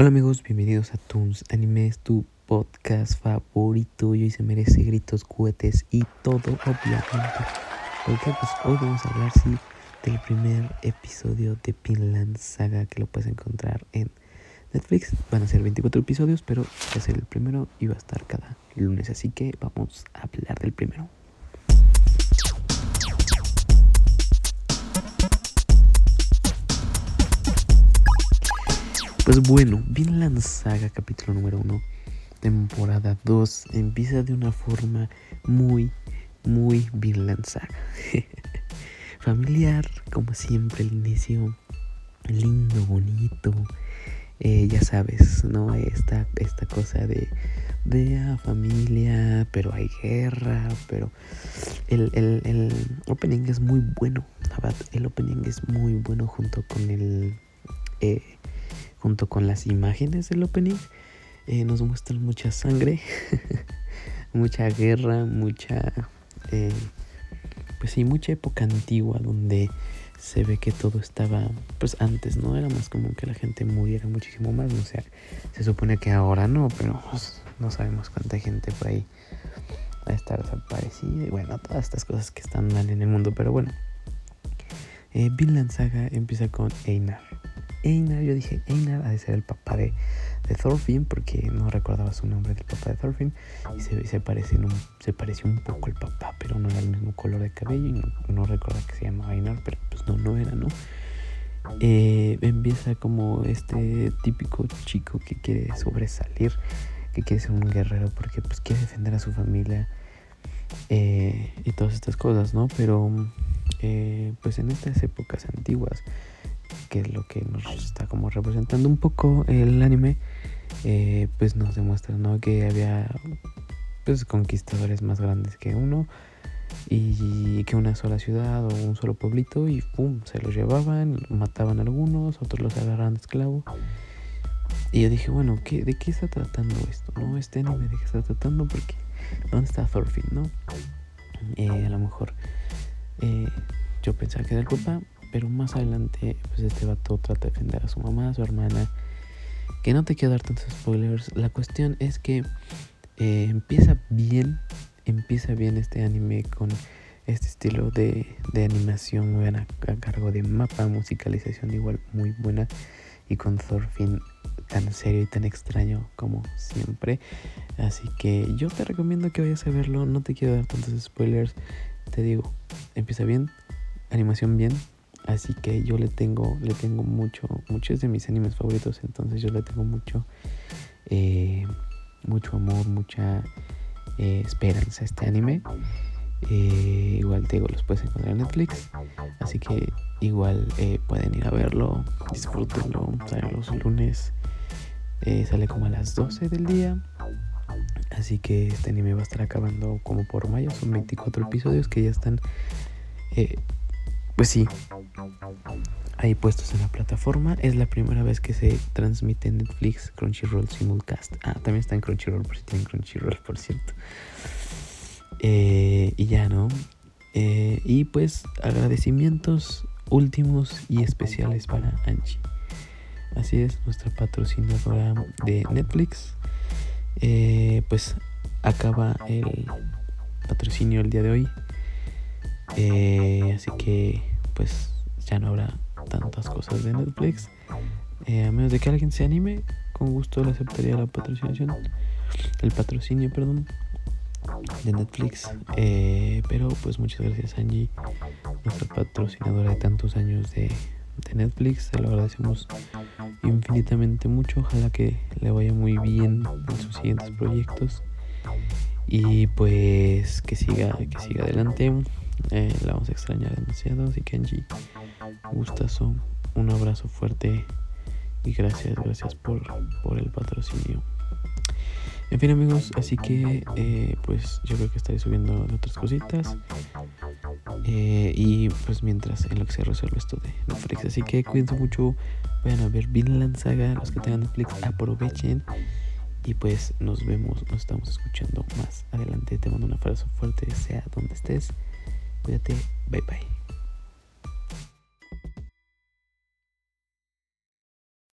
Hola amigos, bienvenidos a Toons Animes, tu podcast favorito. Y hoy se merece gritos, cohetes y todo, obviamente. Porque pues hoy vamos a hablar sí, del primer episodio de Pinland Saga que lo puedes encontrar en Netflix. Van a ser 24 episodios, pero va a ser el primero y va a estar cada lunes. Así que vamos a hablar del primero. Pues bueno, Vinland Saga capítulo número 1, temporada 2, empieza de una forma muy, muy Vinland Saga. Familiar, como siempre, el inicio lindo, bonito. Eh, ya sabes, ¿no? Esta, esta cosa de, de familia, pero hay guerra, pero el, el, el opening es muy bueno, el opening es muy bueno junto con el... Eh, junto con las imágenes del opening, eh, nos muestran mucha sangre, mucha guerra, mucha, eh, pues sí, mucha época antigua donde se ve que todo estaba, pues antes, ¿no? Era más común que la gente muriera muchísimo más, no sé, se supone que ahora no, pero pues, no sabemos cuánta gente por ahí va a estar desaparecida y bueno, todas estas cosas que están mal en el mundo, pero bueno. Eh, Vinland Saga empieza con Einar. Einar, yo dije Einar ha de ser el papá de, Thorfinn porque no recordaba su nombre del papá de Thorfinn y se, parece un, se pareció un poco al papá pero no era el mismo color de cabello y no, no recuerda que se llamaba Einar pero pues no, no era, ¿no? Eh, empieza como este típico chico que quiere sobresalir, que quiere ser un guerrero porque pues quiere defender a su familia eh, y todas estas cosas, ¿no? Pero eh, pues en estas épocas antiguas que es lo que nos está como representando un poco el anime, eh, pues nos demuestra ¿no? que había pues conquistadores más grandes que uno y que una sola ciudad o un solo pueblito y pum, se los llevaban, mataban a algunos, otros los agarraban de esclavo. Y yo dije, bueno, ¿qué, ¿de qué está tratando esto? ¿No? Este anime de qué está tratando porque ¿dónde está Thorfinn, no? Eh, a lo mejor eh, yo pensaba que era el papá, pero más adelante, pues este vato trata de defender a su mamá, a su hermana. Que no te quiero dar tantos spoilers. La cuestión es que eh, empieza bien, empieza bien este anime con este estilo de, de animación muy a, a, cargo de mapa, musicalización igual muy buena y con Thorfinn tan serio y tan extraño como siempre. Así que yo te recomiendo que vayas a verlo, no te quiero dar tantos spoilers. Te digo, empieza bien, animación bien, Así que yo le tengo, le tengo mucho, muchos de mis animes favoritos, entonces yo le tengo mucho, eh, mucho amor, mucha eh, esperanza a este anime. Eh, igual te digo, los puedes encontrar en Netflix, así que igual pueden ir a verlo, disfrútenlo, sale los lunes, sale como a las 12 del día. Así que este anime va a estar acabando como por mayo, son 24 episodios que ya están pues sí, ahí puestos en la plataforma. Es la primera vez que se transmite en Netflix Crunchyroll Simulcast. Ah, también está en Crunchyroll por si tienen Crunchyroll, por cierto. Eh, y ya, ¿no? Eh, y pues agradecimientos últimos y especiales para Anchi. Así es, nuestra patrocinadora de Netflix. Eh, pues acaba el patrocinio el día de hoy. Eh, así que pues ya no habrá tantas cosas de Netflix. Eh, a menos de que alguien se anime, con gusto le aceptaría la patrocinación. El patrocinio, perdón, de Netflix. Eh, pero pues muchas gracias Angie, nuestra patrocinadora de tantos años de, de Netflix. Se lo agradecemos infinitamente mucho. Ojalá que le vaya muy bien en sus siguientes proyectos. Y pues que siga, que siga adelante. Eh, la vamos a extrañar demasiado. Así que Angie, gustazo. Un abrazo fuerte. Y gracias, gracias por, por el patrocinio. En fin amigos, así que eh, pues yo creo que estaré subiendo otras cositas. Eh, y pues mientras en lo que se resuelve esto de Netflix. Así que cuídense mucho. Vayan a ver Vinland Saga. Los que tengan Netflix aprovechen. Y pues nos vemos, nos estamos escuchando más adelante. Te mando un abrazo fuerte, sea donde estés. punya. Bye bye.